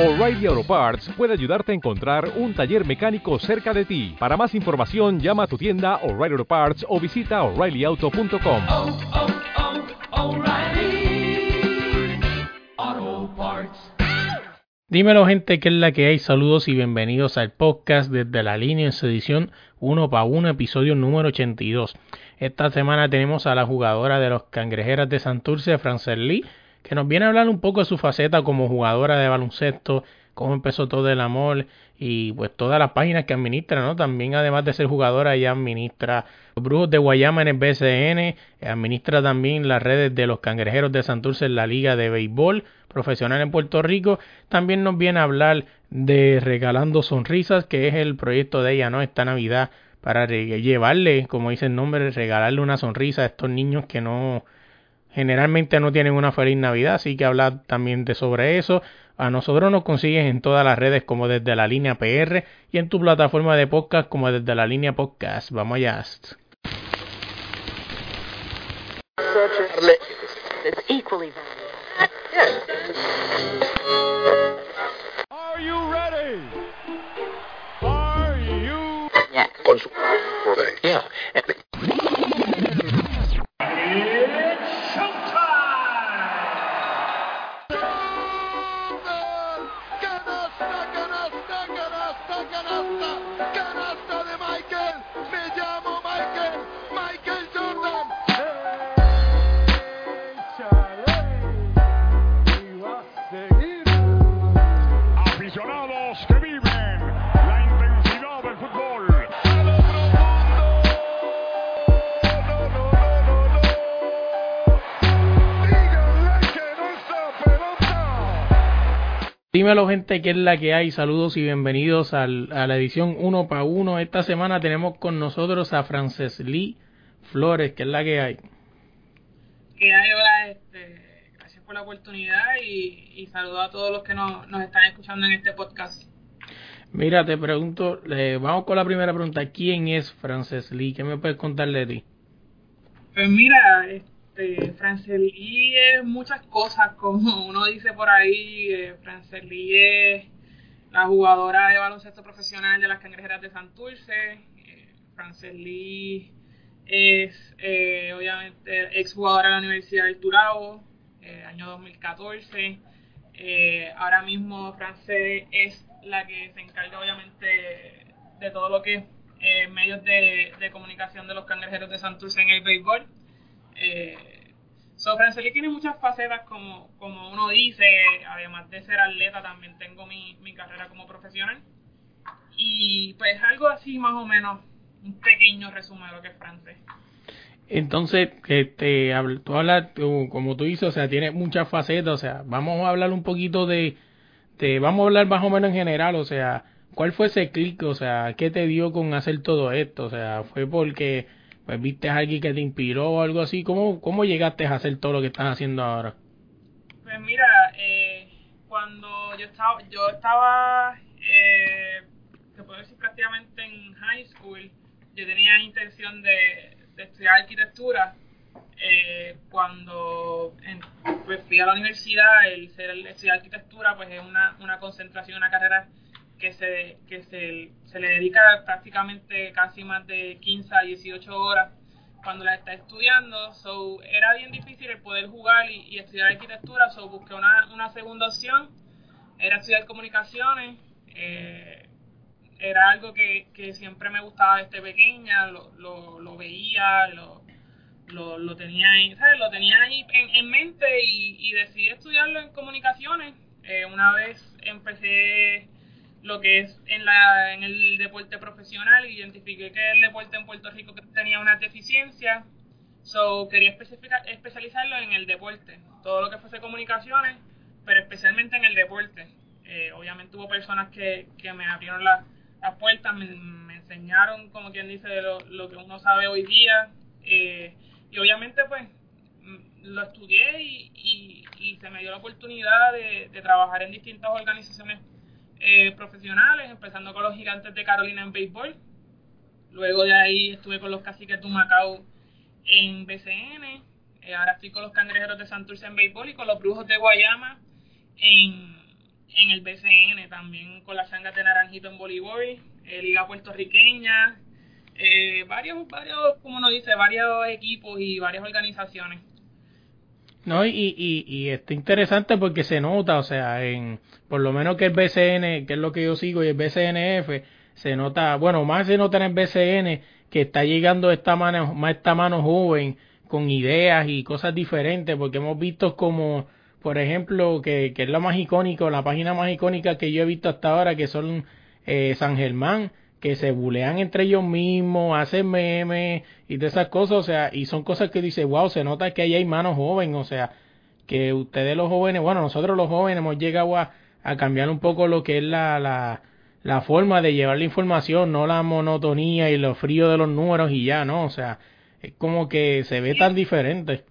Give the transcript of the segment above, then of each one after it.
O'Reilly Auto Parts puede ayudarte a encontrar un taller mecánico cerca de ti. Para más información, llama a tu tienda O'Reilly Auto Parts o visita oreillyauto.com. oh, oh, Parts. Dímelo gente, ¿qué es la que hay? Saludos y bienvenidos al podcast desde la línea en su edición 1 para 1, episodio número 82. Esta semana tenemos a la jugadora de los Cangrejeras de Santurce, Frances Lee, que nos viene a hablar un poco de su faceta como jugadora de baloncesto, cómo empezó todo el amor y pues todas las páginas que administra, ¿no? También además de ser jugadora, ella administra los Brujos de Guayama en el BCN, administra también las redes de los Cangrejeros de Santurce en la Liga de Béisbol Profesional en Puerto Rico. También nos viene a hablar de Regalando Sonrisas, que es el proyecto de ella, ¿no? Esta Navidad para llevarle, como dice el nombre, regalarle una sonrisa a estos niños que no generalmente no tienen una feliz Navidad, así que hablar también de sobre eso. A nosotros nos consigues en todas las redes como desde la línea PR y en tu plataforma de podcast como desde la línea podcast. Vamos allá. Are you ready? Are you? Yeah. Dímelo gente, ¿qué es la que hay? Saludos y bienvenidos al- a la edición 1 para 1. Esta semana tenemos con nosotros a Frances Lee Flores, ¿qué es la que hay? que hay hola, este, gracias por la oportunidad y, y saludo a todos los que nos, nos están escuchando en este podcast. Mira, te pregunto, eh, vamos con la primera pregunta. ¿Quién es Frances Lee? ¿Qué me puedes contar de ti? Pues mira, este, Frances Lee es muchas cosas, como uno dice por ahí, eh, Frances Lee es la jugadora de baloncesto profesional de las Cangrejeras de Santurce, eh, Frances Lee es eh, obviamente exjugadora de la Universidad del Turabo, eh, año 2014. Eh, ahora mismo France es la que se encarga obviamente de todo lo que es medios de, de comunicación de los cangrejeros de Santurce en el béisbol. Eh, so, Franceli tiene muchas facetas como, como uno dice, además de ser atleta también tengo mi, mi carrera como profesional. Y pues algo así más o menos, un pequeño resumen de lo que es France. Entonces, este, tú hablas, tú- como tú dices, o sea, tiene muchas facetas, o sea, vamos a hablar un poquito de, de, vamos a hablar más o menos en general, o sea, ¿cuál fue ese clic, o sea, qué te dio con hacer todo esto? O sea, ¿fue porque pues, viste a alguien que te inspiró o algo así? ¿Cómo, cómo llegaste a hacer todo lo que estás haciendo ahora? Pues mira, eh, cuando yo estaba, yo estaba, eh, te puedo decir prácticamente en high school, yo tenía intención de, estudiar arquitectura. Eh, cuando en- pues fui a la universidad, el el estudiar arquitectura pues es una, una concentración, una carrera que se, que se, se le dedica prácticamente casi más de 15 a 18 horas cuando la está estudiando, so era bien difícil el poder jugar y, estudiar arquitectura, so busqué una, una segunda opción, era estudiar comunicaciones, eh, era algo que, que siempre me gustaba desde pequeña, lo, lo, lo veía, lo, lo, lo tenía ahí, ¿sabes? Lo tenía ahí en, en mente y, y decidí estudiarlo en comunicaciones. Eh, una vez empecé lo que es en, la, en el deporte profesional, identifiqué que el deporte en Puerto Rico tenía una deficiencia, so quería especializarlo en el deporte, todo lo que fuese comunicaciones, pero especialmente en el deporte. Eh, obviamente hubo personas que, que me abrieron la- las puertas, me, enseñaron, como quien dice, lo, lo que uno sabe hoy día, eh, y obviamente pues mm, lo estudié y, y, y se me dio la oportunidad de, de trabajar en distintas organizaciones eh, profesionales, empezando con los gigantes de Carolina en béisbol. Luego de ahí estuve con los caciques de Macao en BCN. Eh, ahora estoy con los cangrejeros de Santurce en béisbol y con los brujos de Guayama en, en el BCN, también con las changas de Naranjito en voleibol, eh, Liga Puertorriqueña, eh, varios, varios, como nos dice, varios equipos y varias organizaciones. No, y, y, y está interesante porque se nota, o sea, en por lo menos que el BCN, que es lo que yo sigo, y el BCNF, se nota, bueno, más se nota en el BCN que está llegando esta mano, más esta mano joven con ideas y cosas diferentes, porque hemos visto como, por ejemplo, que, que es lo más icónico, la página más icónica que yo he visto hasta ahora, que son eh, San Germán, que se bulean entre ellos mismos, hacen memes y de esas cosas, o sea, y son cosas que dice, wow, se nota que ahí hay manos jóvenes, o sea, que ustedes los jóvenes, bueno, nosotros los jóvenes hemos llegado a, a cambiar un poco lo que es la, la, la forma de llevar la información, no la monotonía y lo frío de los números y ya, ¿no? O sea, es como que se ve tan diferente.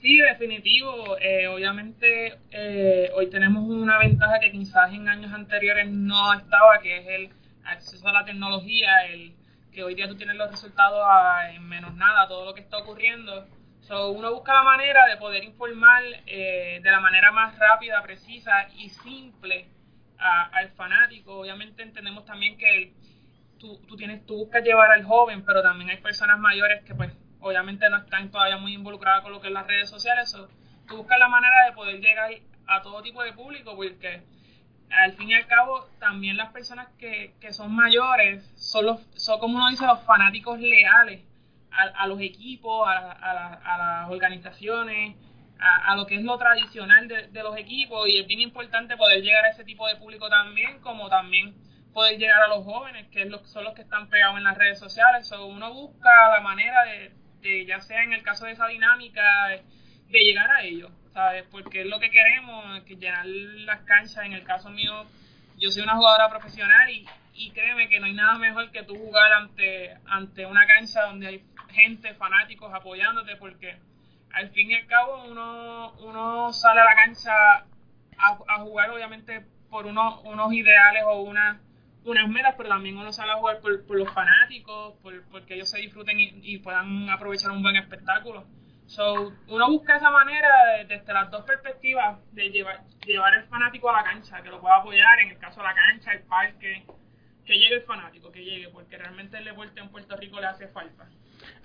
Sí, definitivo. Eh, obviamente eh, hoy tenemos una ventaja que quizás en años anteriores no estaba, que es el acceso a la tecnología, el que hoy día tú tienes los resultados a- en menos nada, todo lo que está ocurriendo. So, uno busca la manera de poder informar eh, de la manera más rápida, precisa y simple a- al fanático. Obviamente entendemos también que el- tú, tú tienes tú buscas llevar al joven, pero también hay personas mayores que pues obviamente no están todavía muy involucradas con lo que es las redes sociales. So, tú buscas la manera de poder llegar a todo tipo de público porque al fin y al cabo también las personas que, que son mayores son, los, son como uno dice los fanáticos leales a, a los equipos, a, a la- a las organizaciones, a, lo que es lo tradicional de, de los equipos y es bien importante poder llegar a ese tipo de público también, como también poder llegar a los jóvenes, que es lo, son los que están pegados en las redes sociales. So, uno busca la manera de, de, ya sea en el caso de esa dinámica, de llegar a ellos, ¿sabes? Porque es lo que queremos, que llenar las canchas. En el caso mío, yo soy una jugadora profesional y, y créeme que no hay nada mejor que tú jugar ante, ante una cancha donde hay gente, fanáticos apoyándote, porque al fin y al cabo uno, uno sale a la cancha a, jugar obviamente por unos, unos ideales o una, unas metas, pero también uno sale a jugar por, por los fanáticos, por, porque ellos se disfruten y puedan aprovechar un buen espectáculo. So, uno busca esa manera de- desde las dos perspectivas de llevar, llevar el fanático a la cancha, que lo pueda apoyar, en el caso de la cancha, el parque, que llegue el fanático, que llegue, porque realmente el deporte en Puerto Rico le hace falta.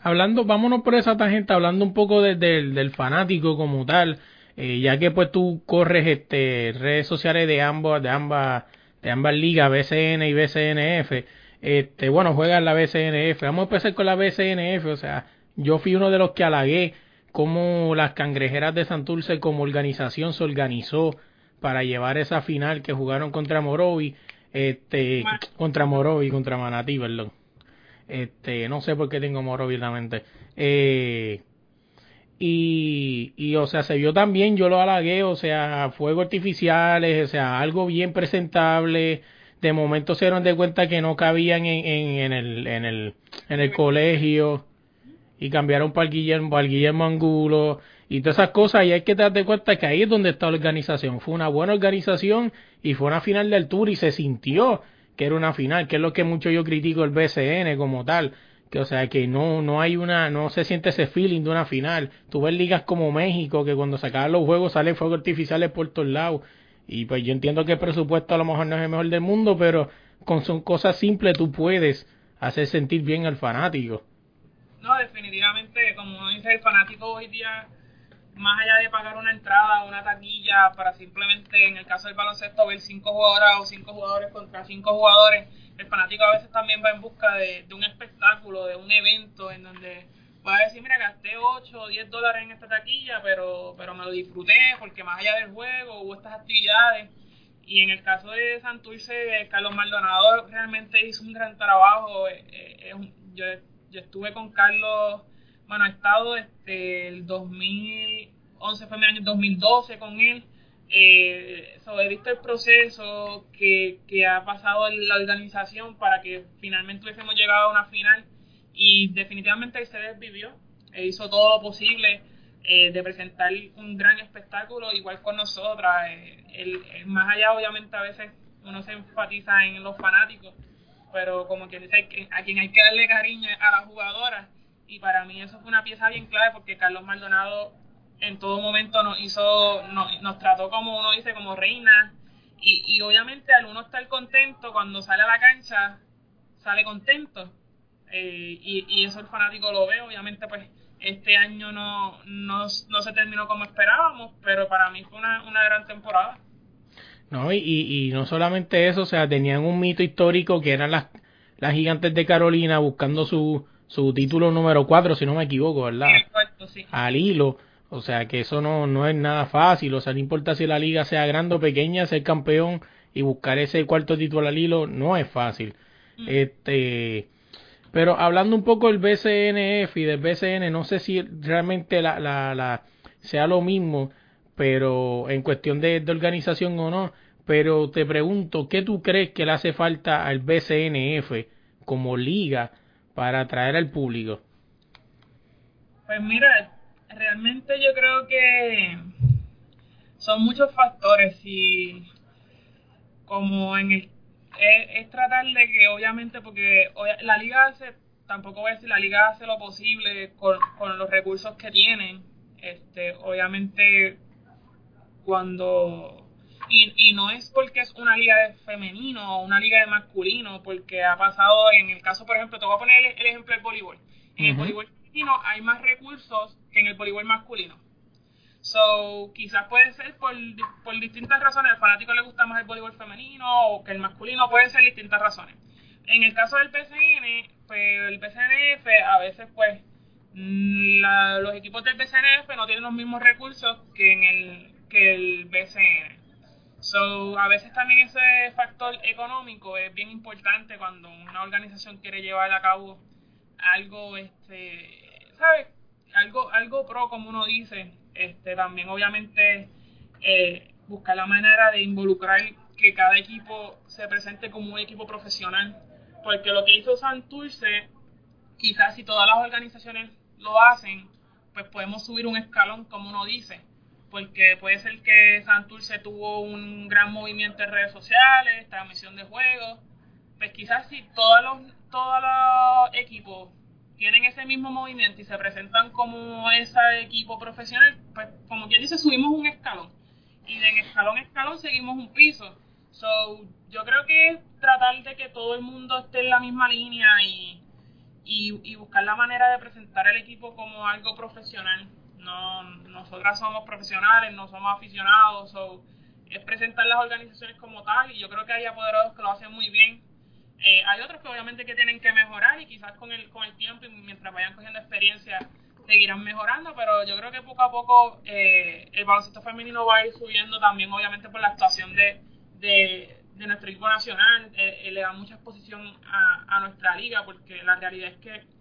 Hablando, vámonos por esa tangente, hablando un poco de- del- fanático como tal, eh, ya que pues tú corres este redes sociales de ambas, de ambas, de ambas ligas, BCN y BCNF, este, bueno, juegas la BCNF, vamos a empezar con la BCNF, o sea, yo fui uno de los que halagué cómo las cangrejeras de Santurce como organización se organizó para llevar esa final que jugaron contra Morovi, este, contra Morovi, contra Manatí, perdón. Este, no sé por qué tengo Morovi en la mente. Eh, y, y, o sea, se vio también, yo lo halagué, o sea, fuegos artificiales, o sea, algo bien presentable. De momento se dieron de cuenta que no cabían en, en, en el, en, el, en el colegio y cambiaron para el Guillermo, para el Guillermo Angulo y todas esas cosas. Y hay que darte cuenta que ahí es donde está la organización. Fue una buena organización y fue una final del Tour y se sintió que era una final, que es lo que mucho yo critico el BCN como tal. Que, o sea, que no, no hay una, no se siente ese feeling de una final. Tú ves ligas como México, que cuando se acaban los juegos salen fuegos artificiales por todos lados. Y pues yo entiendo que el presupuesto a lo mejor no es el mejor del mundo, pero con son cosas simples tú puedes hacer sentir bien al fanático. No, definitivamente, como dice el fanático hoy día, más allá de pagar una entrada una taquilla para simplemente, en el caso del baloncesto, ver cinco jugadoras o cinco jugadores contra cinco jugadores, el fanático a veces también va en busca de, de un espectáculo, de un evento en donde va a decir, mira, gasté 8 o 10 dólares en esta taquilla, pero, pero me lo disfruté porque más allá del juego hubo estas actividades. Y en el caso de Santurce, Carlos Maldonado realmente hizo un gran trabajo. eh, eh, yo, yo estuve con Carlos, bueno, he estado desde el 2011, fue mi año 2012 con él. Eh, so, he visto el proceso que, ha pasado en la organización para que finalmente hubiésemos llegado a una final y definitivamente se desvivió e hizo todo lo posible eh, de presentar un gran espectáculo igual con nosotras eh, el- el- más allá obviamente a veces uno se enfatiza en los fanáticos pero como quien dice a quien hay que darle cariño a la jugadora y para mí eso fue una pieza bien clave porque Carlos Maldonado en todo momento nos hizo, nos, nos trató como uno dice, como reina. Y, y obviamente al uno estar contento, cuando sale a la cancha, sale contento. Eh, y, y eso el fanático lo ve, obviamente pues este año no, no, no se terminó como esperábamos, pero para mí fue una, una gran temporada. No, y, y, no solamente eso, o sea, tenían un mito histórico que eran las, las gigantes de Carolina buscando su, su título número 4, si no me equivoco, ¿verdad? Sí. Al hilo. O sea, que eso no, no es nada fácil. O sea, no importa si la liga sea grande o pequeña, ser campeón y buscar ese cuarto título al hilo no es fácil. Este. Pero hablando un poco del BCNF y del BCN, no sé si realmente la, la, la sea lo mismo, pero en cuestión de, organización o no. Pero te pregunto, ¿qué tú crees que le hace falta al BCNF como liga para atraer al público? Pues mira, realmente yo creo que son muchos factores y como en el es, tratar de que obviamente porque la liga hace tampoco voy a decir la liga hace lo posible con, con los recursos que tienen este obviamente cuando y, y no es porque es una liga de femenino o una liga de masculino porque ha pasado en el caso por ejemplo te voy a poner el, el ejemplo del voleibol en el voleibol femenino hay más recursos que en el voleibol masculino So, quizás puede ser por, por distintas razones. Al fanático le gusta más el voleibol femenino o que el masculino, puede ser distintas razones. En el caso del PCN, pues el PCNF a veces pues mm, la- los equipos del PCNF no tienen los mismos recursos que en el que el BCN. So, a veces también ese factor económico es bien importante cuando una organización quiere llevar a cabo algo, este, ¿sabes? Algo, algo pro, como uno dice. Este, también, obviamente, eh, buscar la manera de involucrar que cada equipo se presente como un equipo profesional. Porque lo que hizo Santurce, quizás si todas las organizaciones lo hacen, pues podemos subir un escalón, como uno dice. Porque puede ser que Santurce tuvo un gran movimiento en redes sociales, transmisión de juegos. Pues quizás si todos los, todos los equipos tienen ese mismo movimiento y se presentan como ese equipo profesional, pues como quien dice, subimos un escalón. Y de escalón a escalón seguimos un piso. So, yo creo que es tratar de que todo el mundo esté en la misma línea y, y, y buscar la manera de presentar el equipo como algo profesional. No, nosotras somos profesionales, no somos aficionados, so, es presentar las organizaciones como tal y yo creo que hay apoderados que lo hacen muy bien. Eh, hay otros que obviamente que tienen que mejorar y quizás con el, con el tiempo y mientras vayan cogiendo experiencia seguirán mejorando, pero yo creo que poco a poco eh, el baloncesto femenino va a ir subiendo también obviamente por la actuación de, de, nuestro equipo nacional, eh, eh, le da mucha exposición a nuestra liga porque la realidad es que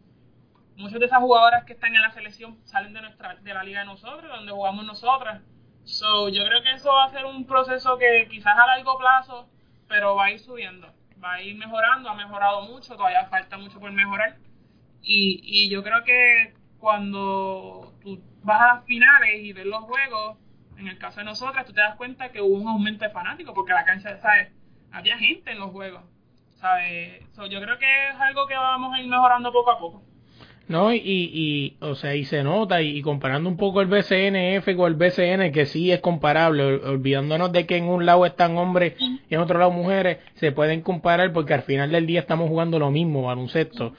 muchas de esas jugadoras que están en la selección salen de nuestra de la liga de nosotros, donde jugamos nosotras. So, yo creo que eso va a ser un proceso que quizás a largo plazo, pero va a ir subiendo, va a ir mejorando, ha mejorado mucho, todavía falta mucho por mejorar. Y, y yo creo que cuando tú vas a las finales y ves los juegos, en el caso de nosotras, tú te das cuenta que hubo un aumento de fanáticos, porque la cancha, ¿sabes? Había gente en los juegos, ¿sabes? So, yo creo que es algo que vamos a ir mejorando poco a poco. No, y, y, o sea, y se nota, y, y comparando un poco el BCNF con el BCN, que sí es comparable, ol- olvidándonos de que en un lado están hombres y en otro lado mujeres, se pueden comparar porque al final del día estamos jugando lo mismo, baloncesto.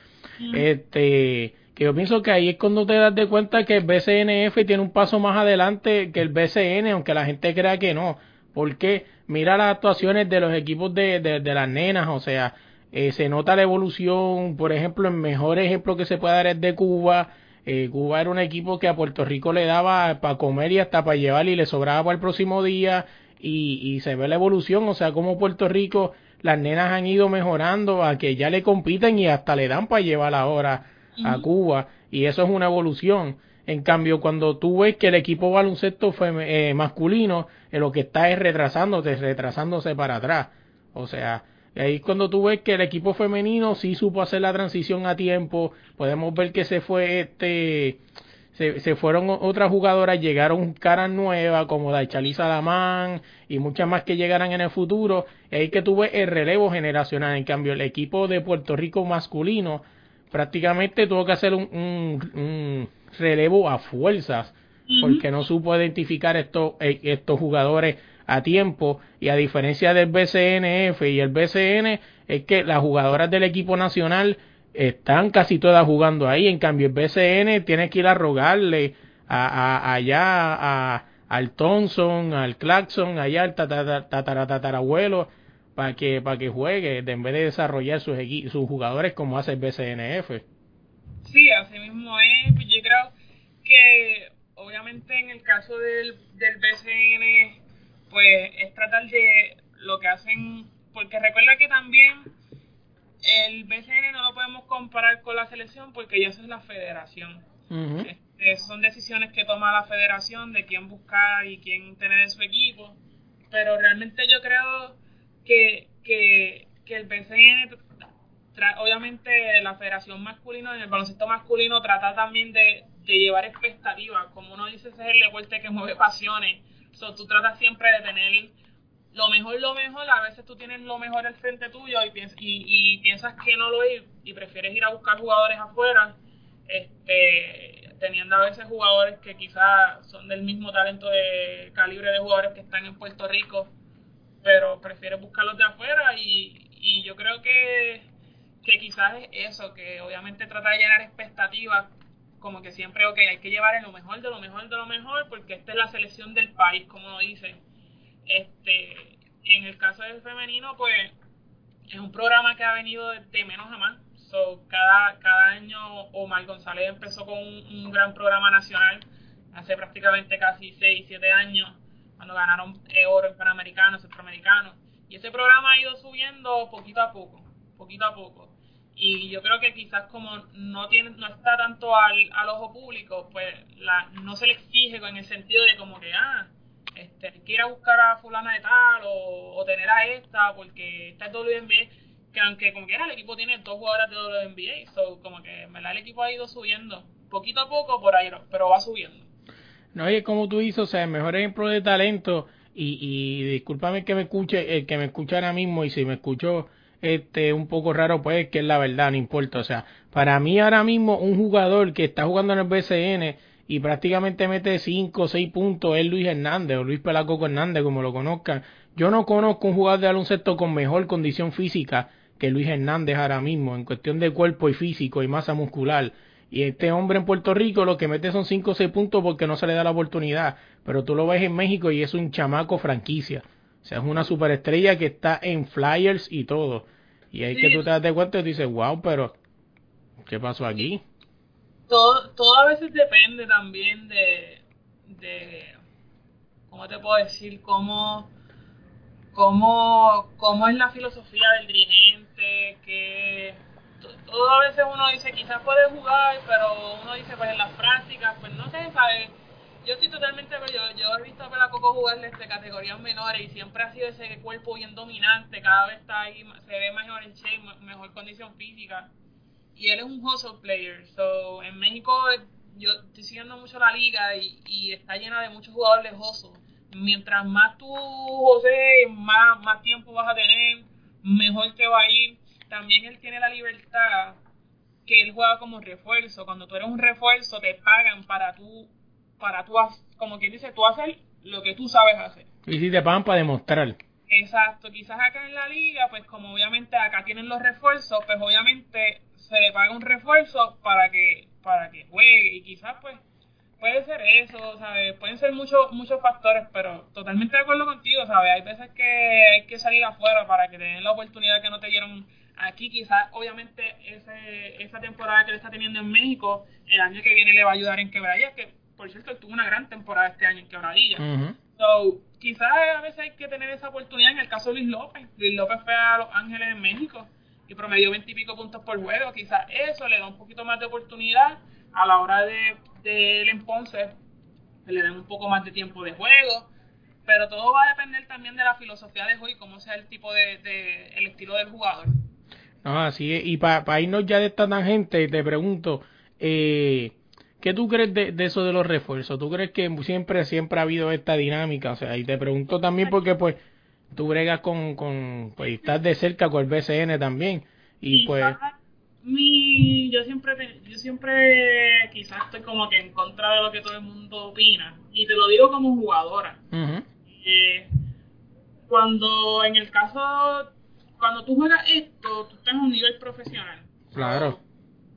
Este, que yo pienso que ahí es cuando te das de cuenta que el BCNF tiene un paso más adelante que el BCN, aunque la gente crea que no. Porque mira las actuaciones de los equipos de, de, de las nenas, o sea, eh, se nota la evolución, por ejemplo, el mejor ejemplo que se puede dar es de Cuba. Eh, Cuba era un equipo que a Puerto Rico le daba para comer y hasta para llevar y le sobraba para el próximo día y, y se ve la evolución, o sea, como Puerto Rico, las nenas han ido mejorando a que ya le compiten y hasta le dan para llevar ahora a Cuba y eso es una evolución. En cambio, cuando tú ves que el equipo baloncesto eh, masculino eh, lo que está es retrasándose, retrasándose para atrás. O sea, ahí es cuando tú ves que el equipo femenino sí supo hacer la transición a tiempo. Podemos ver que se fue este se, se fueron otras jugadoras, llegaron caras nuevas como Daichali Salamán y muchas más que llegarán en el futuro. Y ahí que tuve el relevo generacional. En cambio, el equipo de Puerto Rico masculino prácticamente tuvo que hacer un, un- un relevo a fuerzas porque no supo identificar estos, eh, estos jugadores a tiempo y a diferencia del BCNF y el BCN es que las jugadoras del equipo nacional están casi todas jugando ahí, en cambio el BCN tiene que ir a rogarle a, a- allá a, al Thompson, al Claxon, allá al tatara- tatara- tatarabuelo para que para que juegue en vez de desarrollar sus sus jugadores como hace el BCNF. Sí, así mismo es. Pues Yo creo que obviamente en el caso del, del BCN, pues es tratar de lo que hacen, porque recuerda que también el BCN no lo podemos comparar con la selección porque ya eso es la federación. Ujú. Este, son decisiones que toma la federación de quién buscar y quién tener en su equipo. Pero realmente yo creo que, que, que el BCN, obviamente la federación masculina, en el baloncesto masculino, trata también de, de llevar expectativas. Como uno dice, ese es el deporte que mueve pasiones. So, tú tratas siempre de tener lo mejor, lo mejor. A veces tú tienes lo mejor al frente tuyo y, piens- y, piensas que no lo es y prefieres ir a buscar jugadores afuera este, teniendo a veces jugadores que quizás son del mismo talento de calibre de jugadores que están en Puerto Rico, pero prefieres buscarlos de afuera y, y yo creo que, que quizás es eso, que obviamente trata de llenar expectativas, como que siempre, ok, hay que llevar en lo mejor de lo mejor de lo mejor, porque esta es la selección del país, como lo dice. Este, en el caso del femenino, pues es un programa que ha venido de, menos a más. So, cada, cada año Omar González empezó con un, gran programa nacional hace prácticamente casi 6, 7 años, cuando ganaron eh, oro en Panamericanos, Centroamericanos. Y ese programa ha ido subiendo poquito a poco, poquito a poco. Y yo creo que quizás como no tiene, no está tanto al, al ojo público, pues la, no se le exige en el sentido de como que, ah, este, hay que buscar a fulana de tal o, o tener a esta porque esta es WNBA que aunque como quiera el equipo tiene dos jugadoras de WNBA so como que el equipo ha ido subiendo poquito a poco por ahí pero va subiendo. No, es como tú dices, o sea, el mejor ejemplo de talento, y, y discúlpame que me escuche, el que me escucha ahora mismo, y si me escucho este un poco raro, pues que es la verdad, no importa. O sea, para mí ahora mismo un jugador que está jugando en el BCN y prácticamente mete 5 o 6 puntos es Luis Hernández o Luis Pelacoco Hernández, como lo conozcan. Yo no conozco un jugador de baloncesto con mejor condición física que Luis Hernández ahora mismo, en cuestión de cuerpo y físico y masa muscular. Y este hombre en Puerto Rico lo que mete son 5 o 6 puntos porque no se le da la oportunidad. Pero tú lo ves en México y es un chamaco franquicia. O sea, es una superestrella que está en flyers y todo. Y ahí Sí. que tú te das de cuenta y dices, wow, pero ¿qué pasó aquí? todo todo a veces depende también de de cómo te puedo decir cómo cómo, cómo es la filosofía del dirigente, que to- todo a veces uno dice quizás puede jugar, pero uno dice pues en las prácticas, pues no sé, ¿sabes? Yo estoy totalmente, yo, yo he visto a Pelacoco jugar desde categorías menores y siempre ha sido ese cuerpo bien dominante, cada vez está ahí, se ve mejor en shape, me- mejor condición física. Y él es un hustle player, so en México yo estoy siguiendo mucho la liga y, y está llena de muchos jugadores hustle mientras más tú, José, más, más tiempo vas a tener, mejor te va a ir. También él tiene la libertad que él juega como refuerzo. Cuando tú eres un refuerzo, te pagan para tú, para tú, como quien dice, tú hacer lo que tú sabes hacer. Y si te pagan para demostrar. Exacto, quizás acá en la liga, pues como obviamente acá tienen los refuerzos, pues obviamente se le paga un refuerzo para que para que juegue y quizás pues puede ser eso, ¿sabes? Pueden ser muchos muchos factores, pero totalmente de acuerdo contigo, ¿sabes? Hay veces que hay que salir afuera para que te den la oportunidad que no te dieron aquí. Quizás, obviamente, ese, esa temporada que él está teniendo en México, el año que viene le va a ayudar en Quebradilla, que por cierto tuvo una gran temporada este año en Quebradilla. Ujú. So, quizás a veces hay que tener esa oportunidad. En el caso de Luis López, Luis López fue a Los Ángeles en México y promedió 20 y pico puntos por juego. Quizás eso le da un poquito más de oportunidad a la hora de, de él en Ponce, que le den un poco más de tiempo de juego. Pero todo va a depender también de la filosofía de juego y cómo sea el tipo de, de el estilo del jugador. No, así es. Y para irnos ya de esta tangente, te pregunto, eh, ¿qué tú crees de, de eso de los refuerzos? ¿Tú crees que siempre, siempre ha habido esta dinámica? O sea, y te pregunto también porque, pues, tú bregas con, con pues, estás de cerca con el BCN también. Y pues, mi yo siempre yo siempre quizás estoy como que en contra de lo que todo el mundo opina y te lo digo como jugadora. Eh, cuando en el caso cuando tú juegas esto tú estás en un nivel profesional Claro.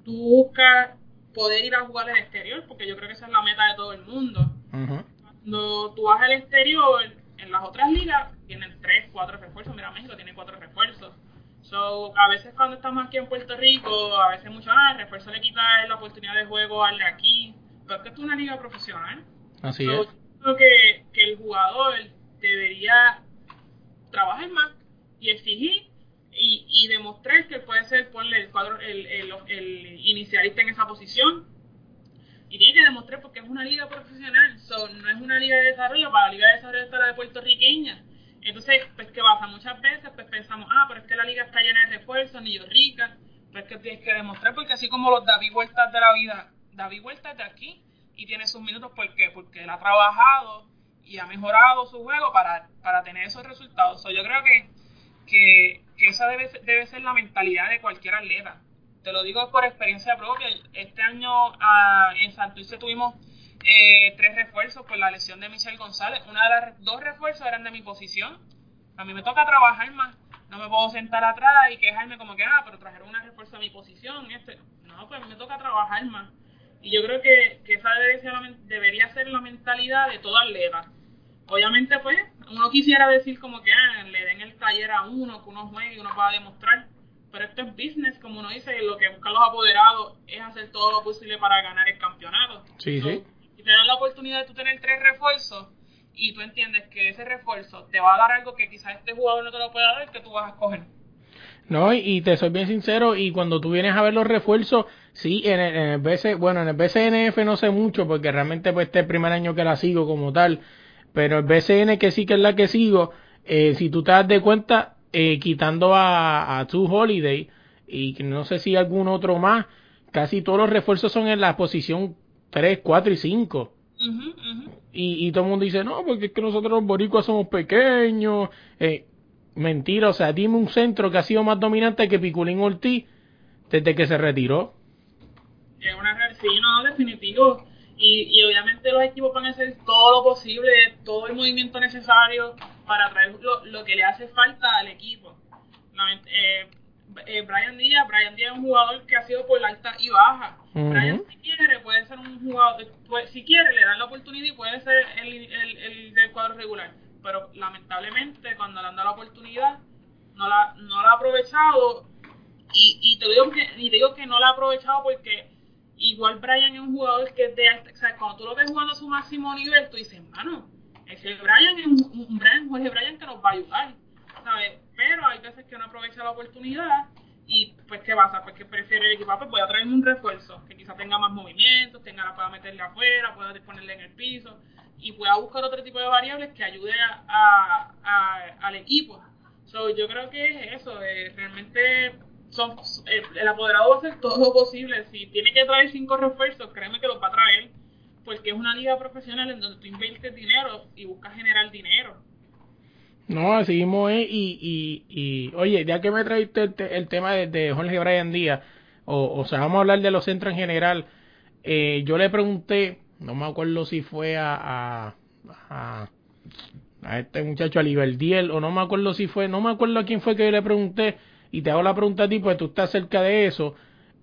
tú buscas poder ir a jugar al exterior porque yo creo que esa es la meta de todo el mundo Ujú. cuando tú vas al exterior, en las otras ligas tienen tres, cuatro refuerzos. Mira, México tiene cuatro refuerzos. So, a veces cuando estamos aquí en Puerto Rico, a veces mucho, ah, el refuerzo le quita la oportunidad de juego al de aquí. Pero es que esto es una liga profesional. Así So, es. yo creo que, que el jugador debería trabajar más y exigir y, y demostrar que puede ser, ponle el cuadro, el, el, el inicialista en esa posición. Y tiene que demostrar porque es una liga profesional, so, no es una liga de desarrollo, para la liga de desarrollo está la de puertorriqueña. Entonces, pues, ¿qué pasa? Muchas veces pues pensamos, ah, pero es que la liga está llena de refuerzos, ni yo rica. Pero es que tienes que demostrar, porque así como los David Vueltas de la vida, David Vueltas de aquí y tiene sus minutos, ¿por qué? Porque él ha trabajado y ha mejorado su juego para, para tener esos resultados. So, yo creo que, que, esa debe, debe ser la mentalidad de cualquier atleta. Te lo digo por experiencia propia. Este año ah, en Santurce tuvimos eh, tres refuerzos por la lesión de Michelle González. Una de las dos refuerzos eran de mi posición. A mí me toca trabajar más. No me puedo sentar atrás y quejarme como que, ah, pero trajeron una refuerzo a mi posición. Este. No, pues a mí me toca trabajar más. Y yo creo que, esa debe ser la debería ser la mentalidad de todo atleta. Obviamente, pues, uno quisiera decir como que ah, le den el taller a uno, que uno juegue y uno pueda demostrar. Pero esto es business, como uno dice, lo que buscan los apoderados es hacer todo lo posible para ganar el campeonato. Sí, So, sí. Si te dan la oportunidad de tú tener tres refuerzos y tú entiendes que ese refuerzo te va a dar algo que quizás este jugador no te lo pueda dar, que tú vas a escoger. No, y, y te soy bien sincero, y cuando tú vienes a ver los refuerzos, sí, en el, en el BC, bueno, en el BCNF no sé mucho, porque realmente pues este es el primer año que la sigo como tal, pero el BCN que sí que es la que sigo, eh, si tú te das de cuenta, eh, quitando a, a Two Holiday, y no sé si algún otro más, casi todos los refuerzos son en la posición 3, 4 y 5. Ujú, ujú. Y, y todo el mundo dice, no, porque es que nosotros los boricuas somos pequeños. Eh, mentira, o sea, dime un centro que ha sido más dominante que Piculín Ortiz desde que se retiró. Es una sí, no, definitivo. Y, y obviamente los equipos van a hacer todo lo posible, todo el movimiento necesario para traer lo, lo que le hace falta al equipo. Eh, eh, Brian Díaz, Brian Díaz es un jugador que ha sido por la alta y baja. Brian si quiere puede ser un jugador, pues, si quiere le dan la oportunidad y puede ser el, el, el del cuadro regular. Pero lamentablemente cuando le han dado la oportunidad no la, no la ha aprovechado y, y te digo que y te digo que no la ha aprovechado porque igual Brian es un jugador que es de alta, o sea, cuando tú lo ves jugando a su máximo nivel, tú dices, mano, ese Brian es un, un Brian, Jorge Brian que nos va a ayudar, ¿sabes? Pero hay veces que no aprovecha la oportunidad y pues ¿qué pasa? Pues que prefiere el equipo, ah, pues voy a traerme un refuerzo, que quizás tenga más movimientos, tenga la pueda meterle afuera, pueda ponerle en el piso y pueda buscar otro tipo de variables que ayude a- al equipo. So, yo creo que es eso, eh, realmente son, eh, el apoderado va a hacer todo lo posible. Si tiene que traer cinco refuerzos, créeme que los va a traer, porque es una liga profesional en donde tú inviertes dinero y buscas generar dinero. No, así mismo. Y, y, y oye, ya que me traiste el, te- el tema de, de Jorge Brian Díaz, o, o sea, vamos a hablar de los centros en general. Eh, yo le pregunté, no me acuerdo si fue a, a, a, a este muchacho, a Liberdiel, o no me acuerdo si fue, no me acuerdo a quién fue que yo le pregunté, y te hago la pregunta a ti, pues tú estás cerca de eso.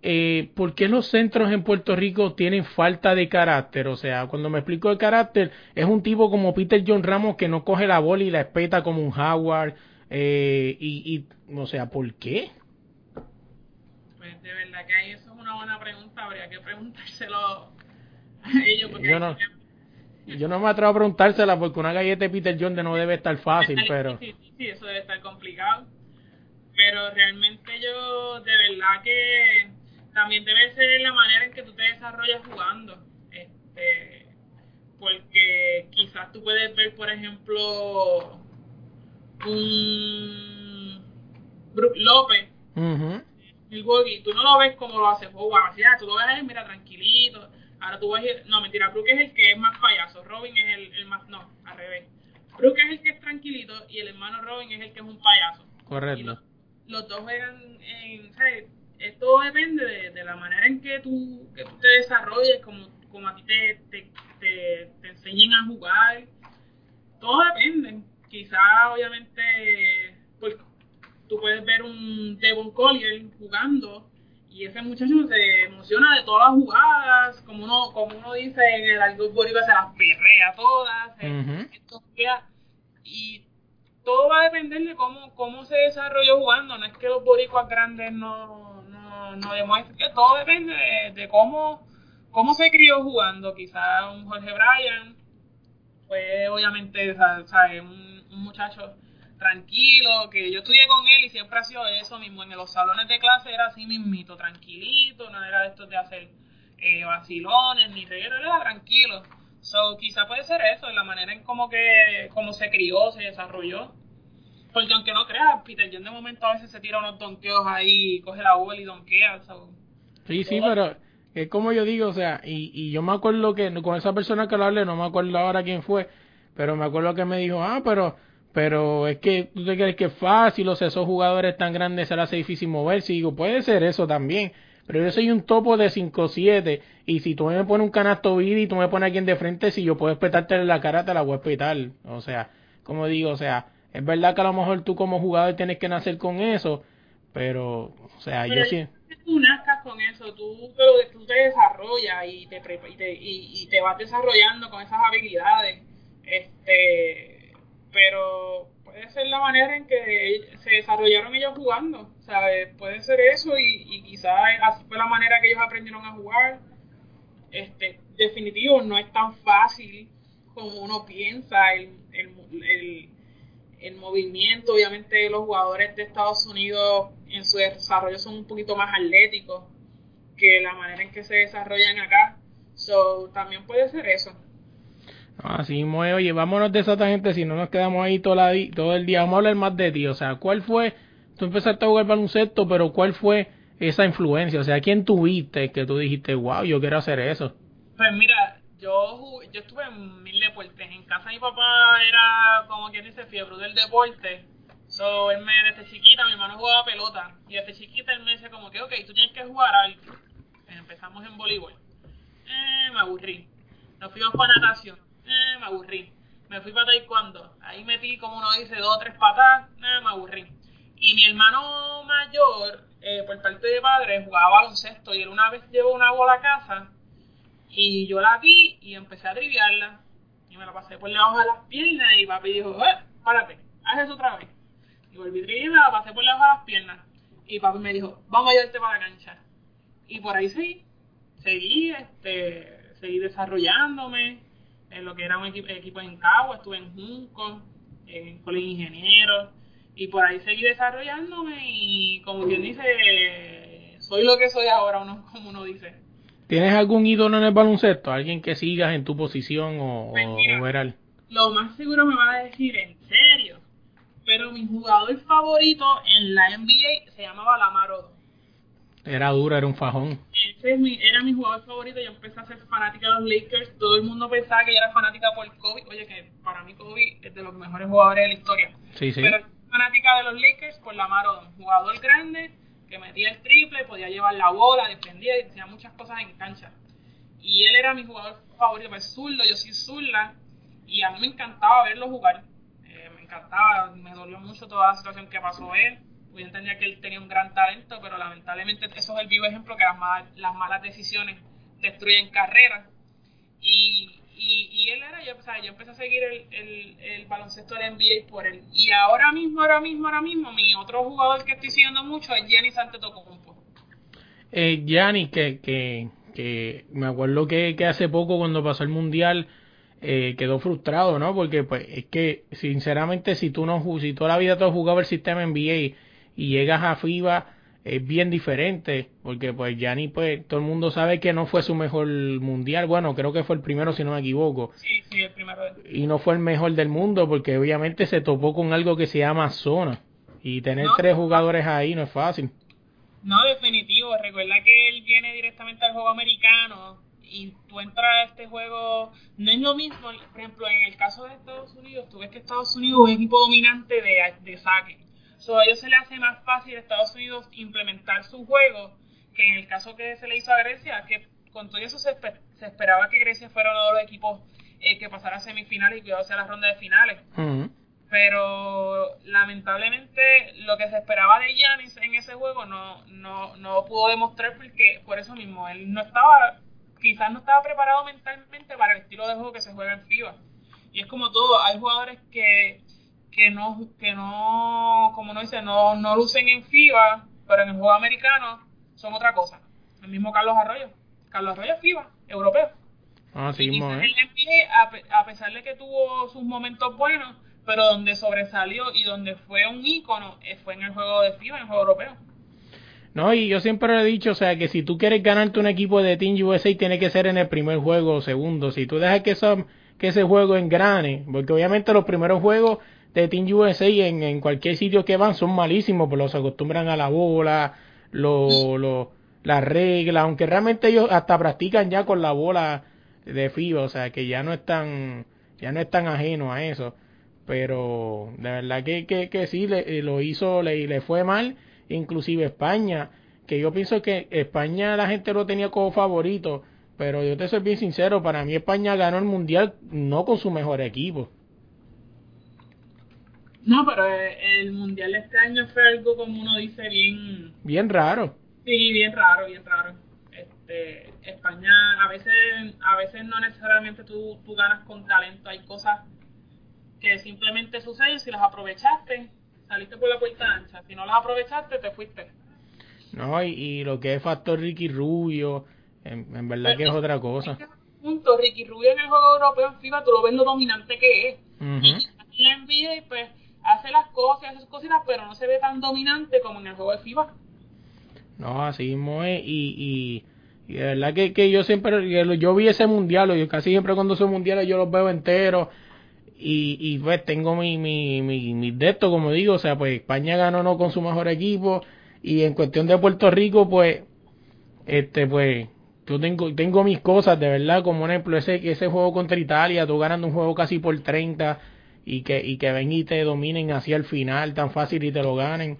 Eh, ¿Por qué los centros en Puerto Rico tienen falta de carácter? O sea, cuando me explico de carácter, es un tipo como Peter John Ramos que no coge la bola y la espeta como un Howard. Eh, y, y, o sea, ¿por qué? Pues de verdad que ahí eso es una buena pregunta, habría que preguntárselo a ellos. Porque Yo no- Yo no me atrevo a preguntársela porque una galleta de Peter John no debe estar fácil, pero... Sí, sí, sí, eso debe estar complicado. Pero realmente yo, de verdad que también debe ser la manera en que tú te desarrollas jugando. Este, porque quizás tú puedes ver, por ejemplo, un Brook López, Ujú. Milwaukee, tú no lo ves como lo hace Howard, así, ah, tú lo ves ahí, mira, tranquilito. Ahora tú ves, no, mentira, Brook es el que es más payaso, Robin es el, el más, no, al revés. Brook es el que es tranquilito y el hermano Robin es el que es un payaso. Correcto. Los, dos juegan en, ¿sabes? esto depende de, de la manera en que tú, que tú te desarrolles, como, como a ti te, te, te, te enseñen a jugar. Todo depende. Quizá, obviamente, pues, tú puedes ver un Devon Collier jugando y ese muchacho se emociona de todas las jugadas, como uno, como uno dice en el argot boricua, se las perrea todas, esto queda- y todo va a depender de cómo, cómo se desarrolló jugando, no es que los boricuas grandes no, no, no demuestren, que todo depende de, de cómo, cómo se crió jugando, quizá un Jorge Bryan fue obviamente sa- sabe, un, un muchacho tranquilo, que yo estudié con él y siempre ha sido eso mismo, en los salones de clase era así mismito, tranquilito, no era de estos de hacer eh, vacilones ni reguero, era tranquilo. So, quizá puede ser eso, la manera en cómo que cómo se crió, se desarrolló. Porque aunque no creas, Peter John de momento a veces se tira unos donkeos ahí, coge la bola y donkea. So. Sí, sí, pero es como yo digo, o sea, y, y yo me acuerdo que con esa persona que lo hablé, no me acuerdo ahora quién fue, pero me acuerdo que me dijo, ah, pero pero es que tú te crees que es fácil, o sea, esos jugadores tan grandes se les hace difícil moverse, y digo, puede ser eso también, pero yo soy un topo de 5-7, y si tú me pones un canasto vida y tú me pones a alguien de frente, si yo puedo espetarte en la cara, te la voy a espetar, o sea, como digo, o sea, es verdad que a lo mejor tú como jugador tienes que nacer con eso, pero, o sea, yo sí... tú nazcas con eso, tú, pero tú te desarrollas y te, prepa- y te, y, y te vas desarrollando con esas habilidades. Este, pero puede ser la manera en que se desarrollaron ellos jugando, ¿sabes? Puede ser eso y, y quizás así fue la manera que ellos aprendieron a jugar. Este, definitivo, no es tan fácil como uno piensa el, el, el, el movimiento. Obviamente los jugadores de Estados Unidos en su desarrollo son un poquito más atléticos que la manera en que se desarrollan acá. So, también puede ser eso. Así mismo oye, vámonos de esa gente si no nos quedamos ahí todo, la todo el día. Vamos a hablar más de ti, o sea, ¿cuál fue? Tú empezaste a jugar baloncesto, pero ¿cuál fue esa influencia? O sea, ¿quién tuviste que tú dijiste, wow, yo quiero hacer eso? Pues mira, yo yo estuve en mil deportes. En casa mi papá era como quien dice fiebre del deporte. So, él me, desde chiquita, mi hermano jugaba pelota. Y desde chiquita él me decía como que, ok, tú tienes que jugar algo. Empezamos en voleibol. Eh, me aburrí. Nos fuimos para natación. Eh, me aburrí. Me fui para taekwondo. Ahí metí, como uno dice, dos o tres patas. Eh, me aburrí. Y mi hermano mayor, eh, por parte de padre, jugaba baloncesto. Y él una vez llevó una bola a casa. Y yo la vi y empecé a triviarla. Y me la pasé por debajo de las piernas. Y papi dijo, eh, párate, haz eso otra vez. Y volví a y me la pasé por debajo de las piernas. Y papi me dijo, vamos a llevarte para la cancha. Y por ahí seguí. Seguí, este, seguí desarrollándome en lo que era un equipo, equipo en Cabo, estuve en Junco, en Colegio de Ingenieros, y por ahí seguí desarrollándome y como quien dice, soy lo que soy ahora, uno, como uno dice. ¿Tienes algún ídolo en el baloncesto? ¿Alguien que sigas en tu posición o, Pues mira. o? Lo más seguro me va a decir en serio, pero mi jugador favorito en la NBA se llamaba Lamar Odom. Era duro, era un fajón. Ese es mi, era mi jugador favorito. Yo empecé a ser fanática de los Lakers. Todo el mundo pensaba que yo era fanática por Kobe. Oye, que para mí Kobe es de los mejores jugadores de la historia. Sí, sí. Pero fanática de los Lakers por Lamar Odom. Jugador grande, que metía el triple, podía llevar la bola, defendía y hacía muchas cosas en cancha. Y él era mi jugador favorito. Pues zurdo, yo soy zurda. Y a mí me encantaba verlo jugar. Eh, me encantaba, me dolió mucho toda la situación que pasó él. Yo entendía que él tenía un gran talento, pero lamentablemente eso es el vivo ejemplo que las, mal- las malas decisiones destruyen carreras. Y, y, y él era, yo, o sea, yo empecé a seguir el, el, el baloncesto del NBA por él. Y ahora mismo, ahora mismo, ahora mismo, mi otro jugador que estoy siguiendo mucho es Giannis Antetokounmpo. Eh, Gianni, que, que, que me acuerdo que, que hace poco cuando pasó el mundial eh, quedó frustrado, ¿no? Porque pues es que sinceramente si tú no si toda la vida tú has jugado el sistema NBA y llegas a FIBA es bien diferente, porque pues Gianni pues todo el mundo sabe que no fue su mejor mundial, bueno, creo que fue el primero si no me equivoco, Sí, sí, el primero y no fue el mejor del mundo porque obviamente se topó con algo que se llama zona y tener No. tres jugadores ahí no es fácil. No, definitivo. Recuerda que él viene directamente al juego americano y tú entras a este juego. No es lo mismo, por ejemplo, en el caso de Estados Unidos, tú ves que Estados Unidos es un equipo dominante de, de saque. So, a ellos se le hace más fácil a Estados Unidos implementar su juego que en el caso que se le hizo a Grecia, que con todo eso se, se esperaba que Grecia fuera uno de los equipos eh, que pasara a semifinales y cuidado sea la ronda de finales. Ujú. Pero lamentablemente lo que se esperaba de Giannis en ese juego no, no, no pudo demostrar porque por eso mismo él no estaba, quizás no estaba preparado mentalmente para el estilo de juego que se juega en FIBA. Y es como todo, hay jugadores que, que no, que no, como no dice, no, no lucen en FIBA, pero en el juego americano son otra cosa. El mismo Carlos Arroyo. Carlos Arroyo es FIBA, europeo. Así Y mismo, ¿eh? en la NBA, a, pe- a pesar de que tuvo sus momentos buenos, pero donde sobresalió y donde fue un ícono eh, fue en el juego de FIBA, en el juego europeo. No, y yo siempre le he dicho, o sea, que si tú quieres ganarte un equipo de Team USA, tiene que ser en el primer juego o segundo. Si tú dejas que, eso, que ese juego engrane, porque obviamente los primeros juegos de Team USA en, en cualquier sitio que van son malísimos, porque los acostumbran a la bola, lo, lo, las reglas, aunque realmente ellos hasta practican ya con la bola de FIBA, o sea, que ya no están, ya no están ajenos a eso. Pero de verdad que, que, que sí, le, lo hizo, le, le fue mal inclusive España, que yo pienso que España la gente lo tenía como favorito, pero yo te soy bien sincero, para mí España ganó el mundial no con su mejor equipo. No, pero eh, el mundial de este año fue algo, como uno dice, bien, Bien raro. sí, bien raro, bien raro. Este, España, a veces, a veces no necesariamente tú, tú ganas con talento, hay cosas que simplemente suceden si las aprovechaste, saliste por la puerta ancha, si no las aprovechaste, te fuiste. No, y, y lo que es factor Ricky Rubio, en, en verdad que es otra cosa. Punto, Ricky Rubio en el juego europeo en FIBA, tú lo ves lo dominante que es. Ujú. En la NBA, pues, hace las cosas, hace sus cositas, pero no se ve tan dominante como en el juego de FIBA. No, así mismo es. Y, y, y de verdad que, que yo siempre, yo vi ese mundial, yo casi siempre cuando son mundiales yo los veo enteros. Y, y pues tengo mi, mi, mi, mis de esto, como digo, o sea, pues España ganó no con su mejor equipo. Y en cuestión de Puerto Rico, pues, este, pues, yo tengo, tengo mis cosas, de verdad, como por ejemplo ese, ese juego contra Italia, tú ganando un juego casi por 30 y que, y que ven y te dominen así al final tan fácil y te lo ganen.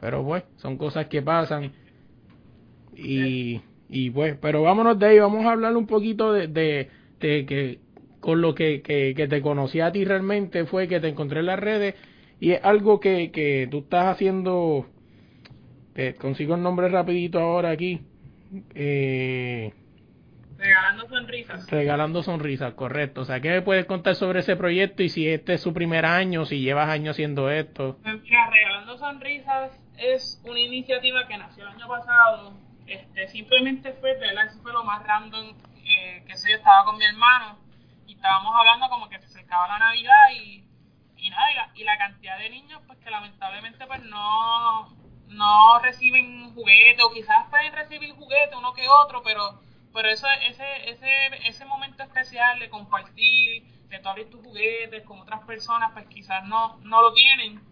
Pero pues, son cosas que pasan. Y, y pues, pero vámonos de ahí, vamos a hablar un poquito de, de, de que con lo que, que, que te conocí a ti realmente fue que te encontré en las redes y es algo que, que tú estás haciendo, te consigo el nombre rapidito ahora aquí, eh, Regalando sonrisas. regalando sonrisas, correcto. O sea, ¿qué me puedes contar sobre ese proyecto y si este es su primer año, si llevas años haciendo esto? Pues mira, Regalando Sonrisas es una iniciativa que nació el año pasado. Este, simplemente fue, verdad, eso fue lo más random eh, que sé, yo estaba con mi hermano y estábamos hablando como que se acercaba la Navidad y, y nada, y la, y la cantidad de niños pues que lamentablemente pues no, no reciben juguete o quizás pueden recibir juguete uno que otro, pero pero eso ese ese ese momento especial de compartir, de tú abrir tus juguetes con otras personas, pues quizás no no lo tienen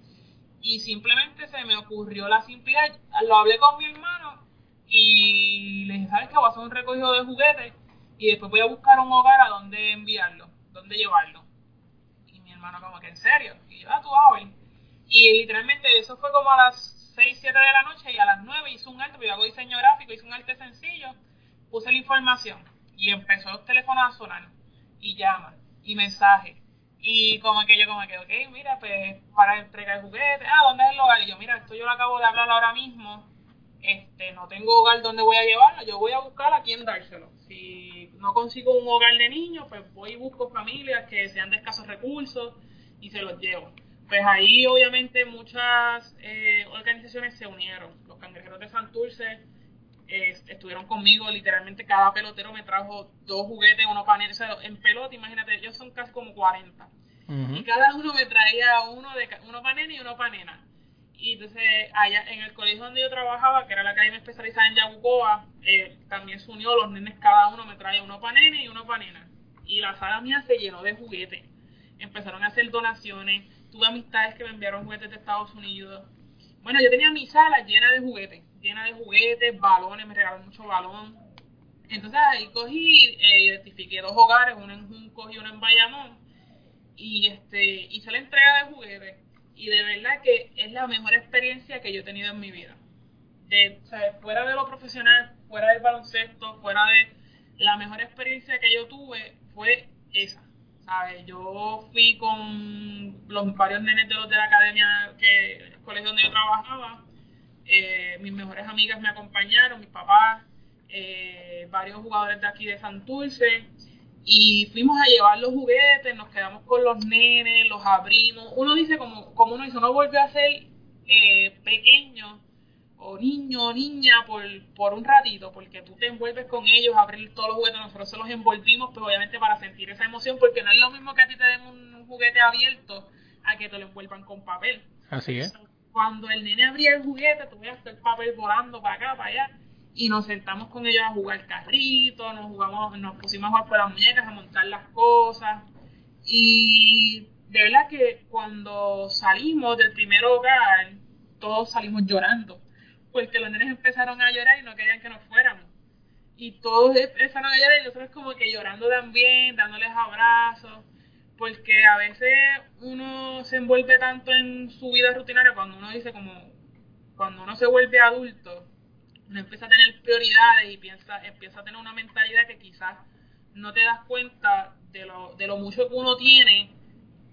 y simplemente se me ocurrió la simpleza, lo hablé con mi hermano y le dije, ¿sabes qué? Voy a hacer un recogido de juguetes y después voy a buscar un hogar a donde enviarlo, donde llevarlo. Y mi hermano como que, ¿en serio? Y yo, ah, tú vas. Y literalmente eso fue como a las 6, 7 de la noche y a las 9 hice un arte, porque yo hago diseño gráfico, hice un arte sencillo, puse la información y empezó los teléfonos a sonar y llama y mensajes. Y como que yo como que, ok, mira, pues para entregar juguetes, ah, ¿dónde es el hogar? Y yo, mira, esto yo lo acabo de hablar ahora mismo, este, no tengo hogar donde voy a llevarlo, yo voy a buscar a quién dárselo. Si no consigo un hogar de niños, pues voy y busco familias que sean de escasos recursos y se los llevo. Pues ahí obviamente muchas eh, organizaciones se unieron. Los cangrejeros de Santurce eh, estuvieron conmigo, literalmente cada pelotero me trajo dos juguetes, uno para o sea, en pelota, imagínate, ellos son casi como 40. Ujú. Y cada uno me traía uno de uno para nena y uno para nena. Y entonces allá en el colegio donde yo trabajaba, que era la academia especializada en Yabucoa, eh, también se unió, los nenes cada uno me traía uno para nene y uno para nena. Y la sala mía se llenó de juguetes. Empezaron a hacer donaciones, tuve amistades que me enviaron juguetes de Estados Unidos. Bueno, yo tenía mi sala llena de juguetes, llena de juguetes, balones, me regalaron mucho balón. Entonces ahí cogí, eh, identifiqué dos hogares, uno en Junco y uno en Bayamón, y este hice la entrega de juguetes. y de verdad que es la mejor experiencia que yo he tenido en mi vida. De, fuera de lo profesional, fuera del baloncesto, fuera de la mejor experiencia que yo tuve fue esa. ¿sabes? Yo fui con los varios nenes de los de la academia, que el colegio donde yo trabajaba. Eh, mis mejores amigas me acompañaron, mis papás, eh, varios jugadores de aquí de Santurce. Y fuimos a llevar los juguetes, nos quedamos con los nenes, los abrimos. Uno dice, como, como uno dice, uno volvió a ser eh, pequeño o niño o niña por, por un ratito, porque tú te envuelves con ellos, abrir todos los juguetes, nosotros se los envolvimos, pues obviamente para sentir esa emoción, porque no es lo mismo que a ti te den un, un juguete abierto a que te lo envuelvan con papel. Así es. Cuando el nene abría el juguete, tú veías el papel volando para acá, para allá, y nos sentamos con ellos a jugar carrito, nos jugamos, nos pusimos a jugar con las muñecas, a montar las cosas, y de verdad que cuando salimos del primer hogar, todos salimos llorando porque los nenes empezaron a llorar y no querían que nos fuéramos. Y todos empezaron a llorar y nosotros como que llorando también, dándoles abrazos, porque a veces uno se envuelve tanto en su vida rutinaria cuando uno dice como, cuando uno se vuelve adulto, uno empieza a tener prioridades y piensa, empieza a tener una mentalidad que quizás no te das cuenta de lo, de lo mucho que uno tiene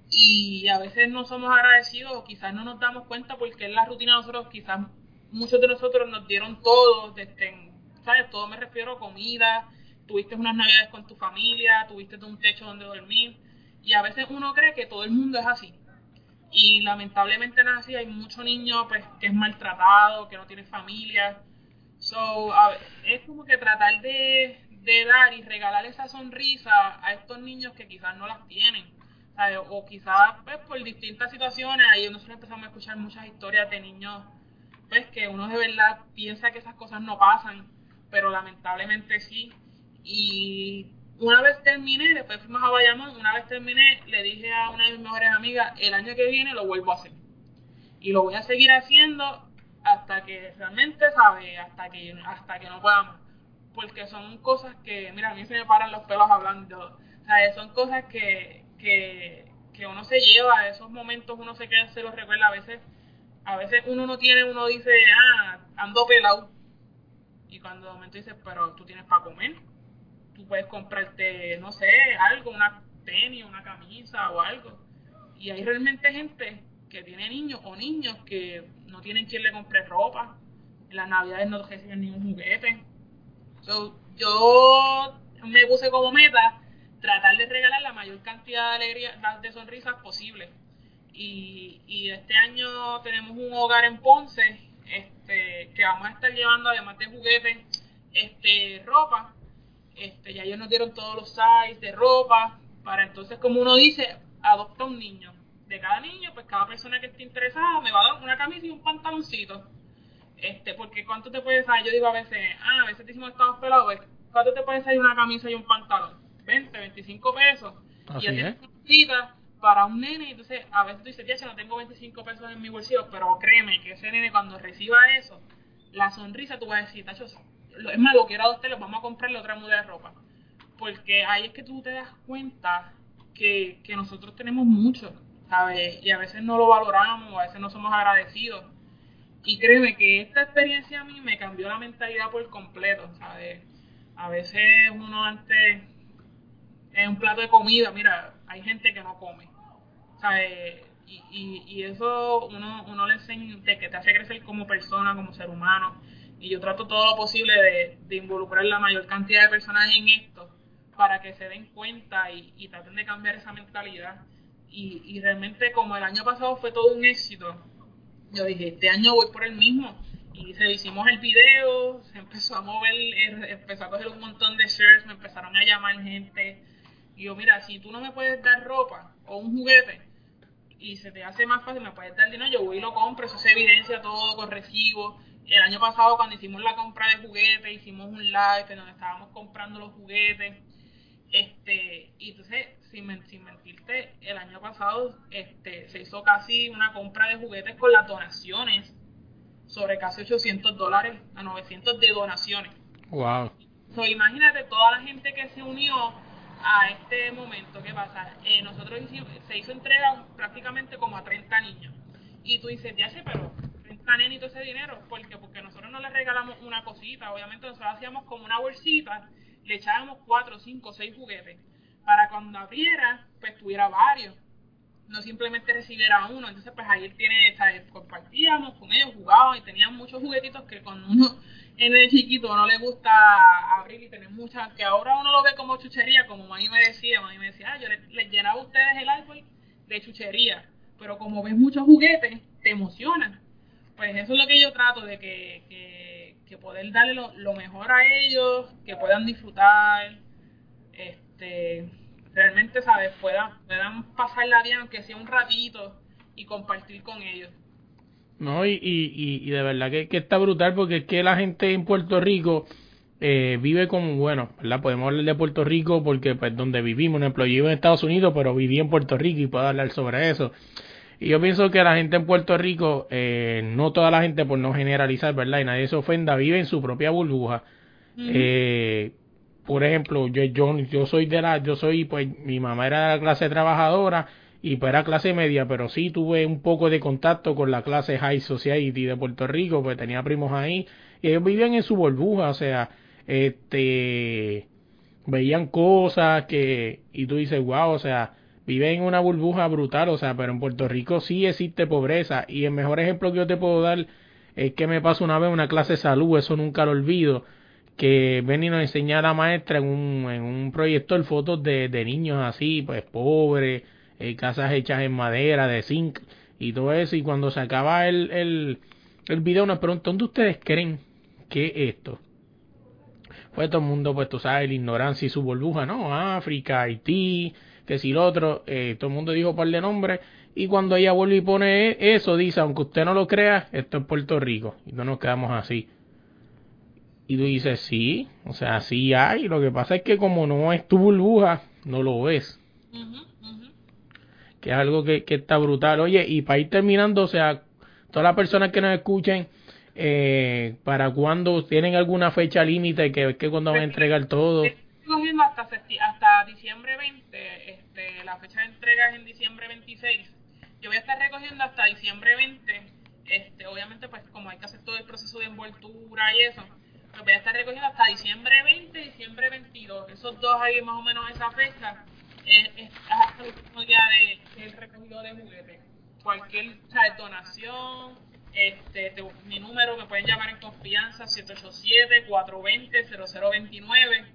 y a veces no somos agradecidos o quizás no nos damos cuenta porque en la rutina nosotros quizás muchos de nosotros nos dieron todo, desde, ¿sabes? Todo me refiero a comida, tuviste unas navidades con tu familia, tuviste un techo donde dormir, y a veces uno cree que todo el mundo es así. Y lamentablemente no es así, hay muchos niños pues, que es maltratado, que no tiene familia. So, es como que tratar de, de dar y regalar esa sonrisa a estos niños que quizás no las tienen. O quizás pues, por distintas situaciones, ahí nosotros empezamos a escuchar muchas historias de niños pues que uno de verdad piensa que esas cosas no pasan, pero lamentablemente sí. Y una vez terminé, después fuimos a Bayamón, una vez terminé, le dije a una de mis mejores amigas, el año que viene lo vuelvo a hacer. Y lo voy a seguir haciendo hasta que realmente, ¿sabe? Hasta que, hasta que no podamos. Porque son cosas que, mira, a mí se me paran los pelos hablando. O sea, son cosas que, que, que uno se lleva, esos momentos uno se queda, se los recuerda a veces a veces uno no tiene, uno dice, ah, ando pelado. Y cuando de momento dices, pero tú tienes para comer. Tú puedes comprarte, no sé, algo, una tenis, una camisa o algo. Y hay realmente gente que tiene niños o niños que no tienen quien le compre ropa. En las navidades no reciben ningún juguete. So, yo me puse como meta tratar de regalar la mayor cantidad de alegría, de sonrisas posible y, y este año tenemos un hogar en Ponce este, que vamos a estar llevando además de juguetes este ropa este ya ellos nos dieron todos los sizes de ropa para entonces como uno dice adopta un niño. De cada niño pues cada persona que esté interesada me va a dar una camisa y un pantaloncito. Este porque cuánto te puede salir yo digo a veces ah a veces decimos estamos pelados pues, cuánto te puede salir una camisa y un pantalón 20 25 pesos. Así y ya es. cita para un nene, entonces a veces tú dices, ya no tengo 25 pesos en mi bolsillo, pero créeme que ese nene cuando reciba eso, la sonrisa tú vas a decir, tacho, lo- es más, lo quiero adoptar, lo vamos a comprarle otra muda de ropa. Porque ahí es que tú te das cuenta que, que nosotros tenemos mucho, ¿sabes? Y a veces no lo valoramos, a veces no somos agradecidos. Y créeme que esta experiencia a mí me cambió la mentalidad por completo, ¿sabes? A veces uno antes, en un plato de comida, mira, hay gente que no come. ¿sabes? Y, y, y eso uno, uno le enseña, que te hace crecer como persona, como ser humano. Y yo trato todo lo posible de, de involucrar la mayor cantidad de personas en esto para que se den cuenta y, y traten de cambiar esa mentalidad. Y, y realmente como el año pasado fue todo un éxito, yo dije, este año voy por el mismo. Y se hicimos el video, se empezó a mover, eh, empezó a coger un montón de shares, me empezaron a llamar gente. Y yo, mira, si tú no me puedes dar ropa o un juguete y se te hace más fácil, me puedes dar dinero, yo voy y lo compro, eso se evidencia todo con recibo. El año pasado cuando hicimos la compra de juguetes, hicimos un live en donde estábamos comprando los juguetes. Este, y entonces, sin, sin mentirte, el año pasado este, se hizo casi una compra de juguetes con las donaciones sobre casi 800 dólares a 900 de donaciones. Wow. So, imagínate toda la gente que se unió a este momento. ¿Qué pasa? Eh, nosotros hicimos, se hizo entrega prácticamente como a 30 niños. Y tú dices, ya sé, pero está nenito ese dinero, porque porque nosotros no le regalamos una cosita, obviamente nosotros hacíamos como una bolsita, le echábamos cuatro, cinco, seis juguetes, para cuando abriera, pues tuviera varios, no simplemente recibiera uno, entonces pues ahí tiene, ¿sabes? compartíamos con ellos, jugábamos y tenían muchos juguetitos que con uno en el chiquito no le gusta abrir y tener muchas, que ahora uno lo ve como chuchería, como Mami me decía, Mami me decía, ah, yo les le llenaba a ustedes el árbol de chuchería, pero como ves muchos juguetes, te emocionan. Pues eso es lo que yo trato, de que, que, poder darle lo, mejor a ellos, que puedan disfrutar, este, realmente, ¿sabes? Puedan, puedan pasarla bien, aunque sea un ratito, y compartir con ellos. No, y, y, y, y de verdad que, que está brutal porque es que la gente en Puerto Rico eh, vive como, bueno, ¿verdad? Podemos hablar de Puerto Rico porque pues donde vivimos, por ejemplo, yo vivo en Estados Unidos, pero viví en Puerto Rico y puedo hablar sobre eso. Y yo pienso que la gente en Puerto Rico, eh, no toda la gente, por no generalizar, ¿verdad? Y nadie se ofenda, vive en su propia burbuja. eh, por ejemplo, yo, yo, yo soy de la, yo soy, pues, mi mamá era de la clase trabajadora y pues era clase media, pero sí tuve un poco de contacto con la clase High Society de Puerto Rico, pues tenía primos ahí y ellos vivían en su burbuja, o sea, este, veían cosas que, y tú dices, wow, o sea, viven en una burbuja brutal, o sea, pero en Puerto Rico sí existe pobreza y el mejor ejemplo que yo te puedo dar es que me pasó una vez una clase de salud, eso nunca lo olvido, que ven y nos enseña la maestra en un, en un proyector fotos de, de niños así, pues pobres, eh, casas hechas en madera, de zinc y todo eso, y cuando se acaba el, el, el video nos preguntan, ¿dónde ustedes creen que es esto? Pues todo el mundo, pues tú sabes, la ignorancia y su burbuja, ¿no? África, Haití, que si lo otro, eh, todo el mundo dijo un par de nombres, y cuando ella vuelve y pone eso, dice, aunque usted no lo crea, esto es Puerto Rico, y no nos quedamos así. Y tú dices, sí, o sea, sí hay, lo que pasa es que como no es tu burbuja, no lo ves, que es algo que, que está brutal. Oye, y para ir terminando, o sea, todas las personas que nos escuchen, eh, ¿para cuándo tienen alguna fecha límite que, que cuando van a entregar todo? Hasta, hasta diciembre 20, este, la fecha de entrega es en diciembre 26. Yo voy a estar recogiendo hasta diciembre 20. Este, obviamente, pues como hay que hacer todo el proceso de envoltura y eso, pues voy a estar recogiendo hasta diciembre 20, diciembre 22. Esos dos ahí más o menos esa fecha es, es hasta el último día de, del recogido de juguetes. Cualquier o sea, donación, este, te- mi número me pueden llamar en confianza 787-420-0029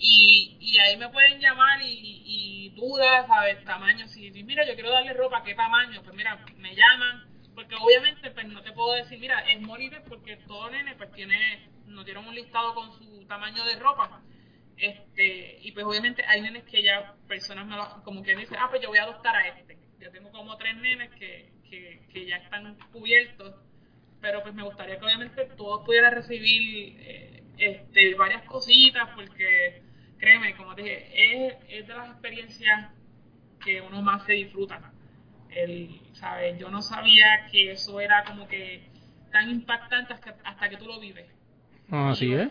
y, y ahí me pueden llamar y, y dudas, ¿sabes? Tamaño, si, mira, yo quiero darle ropa, ¿qué tamaño? Pues mira, me llaman, porque obviamente pues no te puedo decir, mira, es Moribe porque todo nene pues tiene, no tienen un listado con su tamaño de ropa. Este, y pues obviamente hay nenes que ya personas me como que dicen, ah, pues yo voy a adoptar a este. Yo tengo como tres nenes que, que, que ya están cubiertos, pero pues me gustaría que obviamente todos pudieran recibir eh, este, varias cositas, porque créeme, como te dije, es, es de las experiencias que uno más se disfruta. El, ¿sabes? Yo no sabía que eso era como que tan impactante hasta, hasta que tú lo vives No, así es.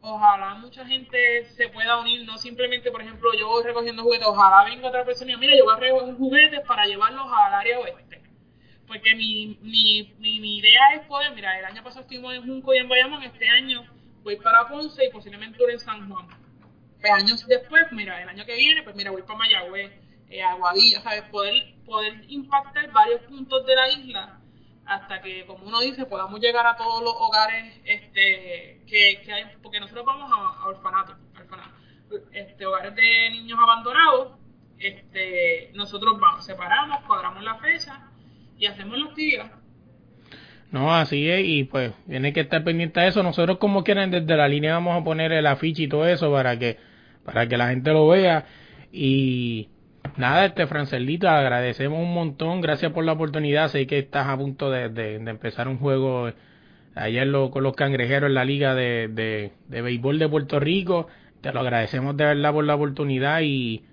ojalá mucha gente se pueda unir, no simplemente, por ejemplo, yo voy recogiendo juguetes, ojalá venga otra persona y diga, mira, yo voy a recoger juguetes para llevarlos al área oeste. Porque mi, mi, mi, mi idea es poder, mira, el año pasado estuvimos en Junco y en Bayamón, este año voy para Ponce y posiblemente en San Juan. Pues años después, mira, el año que viene, pues mira, voy para Mayagüez, eh, Aguadilla, ¿sabes? Poder, poder impactar varios puntos de la isla hasta que, como uno dice, podamos llegar a todos los hogares este, que, que hay, porque nosotros vamos a, a orfanatos, este, hogares de niños abandonados, este, nosotros vamos, separamos, cuadramos la fecha y hacemos la actividad. No, así es, y pues tiene que estar pendiente de eso. Nosotros como quieran desde la línea vamos a poner el afiche y todo eso para que para que la gente lo vea y nada, este Francelito, agradecemos un montón, gracias por la oportunidad. Sé que estás a punto de, de- empezar un juego ayer lo, con los cangrejeros en la liga de, de, de béisbol de Puerto Rico. Te lo agradecemos de verdad por la oportunidad y,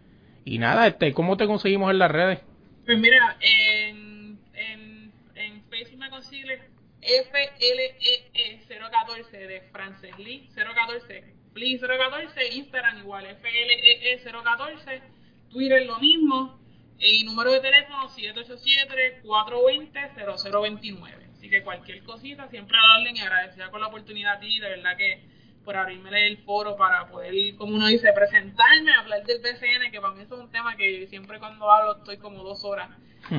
y nada, este, ¿cómo te conseguimos en las redes? Pues mira, en, en, en Facebook me consigues FLEE014 de Frances Lee 014, Lee 014, Instagram igual, FLEE014, Twitter lo mismo, Y número de teléfono 787-420-0029. Así que cualquier cosita, siempre a la orden y agradecida con la oportunidad a ti, de verdad que por abrirme el foro para poder, como uno dice, presentarme, hablar del BCN, que para mí eso es un tema que siempre cuando hablo estoy como dos horas.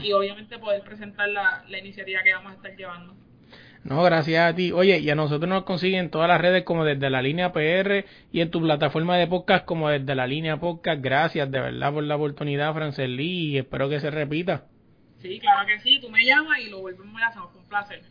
Y obviamente poder presentar la, la iniciativa que vamos a estar llevando. No, gracias a ti. Oye, y a nosotros nos consiguen en todas las redes como desde la línea PR y en tu plataforma de podcast como desde la línea podcast. Gracias de verdad por la oportunidad, Frances Lee, y espero que se repita. Sí, claro que sí. Tú me llamas y lo volvemos a hacer. Un placer.